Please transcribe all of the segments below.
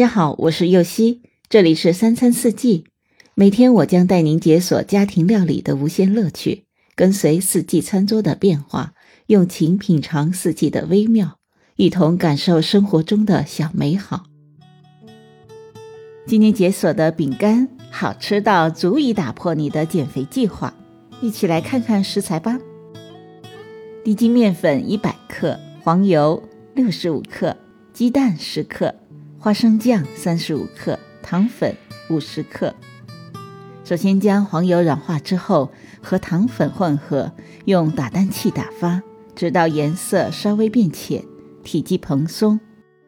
大家好，我是右希，这里是三餐四季。每天我将带您解锁家庭料理的无限乐趣，跟随四季餐桌的变化，用情品尝四季的微妙，一同感受生活中的小美好。今天解锁的饼干好吃到足以打破你的减肥计划，一起来看看食材吧。低筋面粉一百克，黄油六十五克，鸡蛋十克。花生酱三十五克，糖粉五十克。首先将黄油软化之后和糖粉混合，用打蛋器打发，直到颜色稍微变浅，体积蓬松。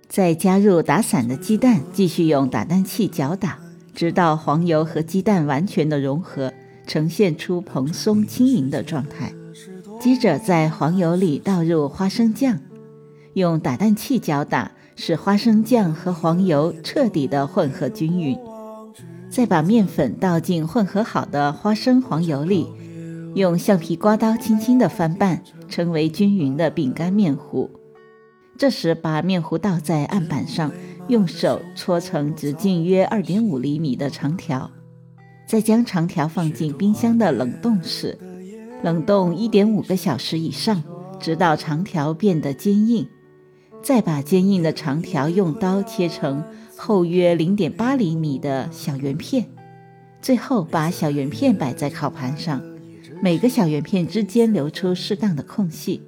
再加入打散的鸡蛋，继续用打蛋器搅打，直到黄油和鸡蛋完全的融合，呈现出蓬松轻盈的状态。接着在黄油里倒入花生酱，用打蛋器搅打。使花生酱和黄油彻底的混合均匀，再把面粉倒进混合好的花生黄油里，用橡皮刮刀轻轻的翻拌，成为均匀的饼干面糊。这时把面糊倒在案板上，用手搓成直径约二点五厘米的长条，再将长条放进冰箱的冷冻室，冷冻一点五个小时以上，直到长条变得坚硬。再把坚硬的长条用刀切成厚约零点八厘米的小圆片，最后把小圆片摆在烤盘上，每个小圆片之间留出适当的空隙，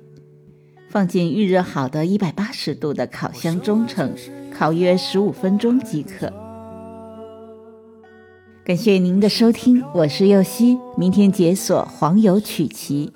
放进预热好的一百八十度的烤箱中层，烤约十五分钟即可。感谢您的收听，我是右希，明天解锁黄油曲奇。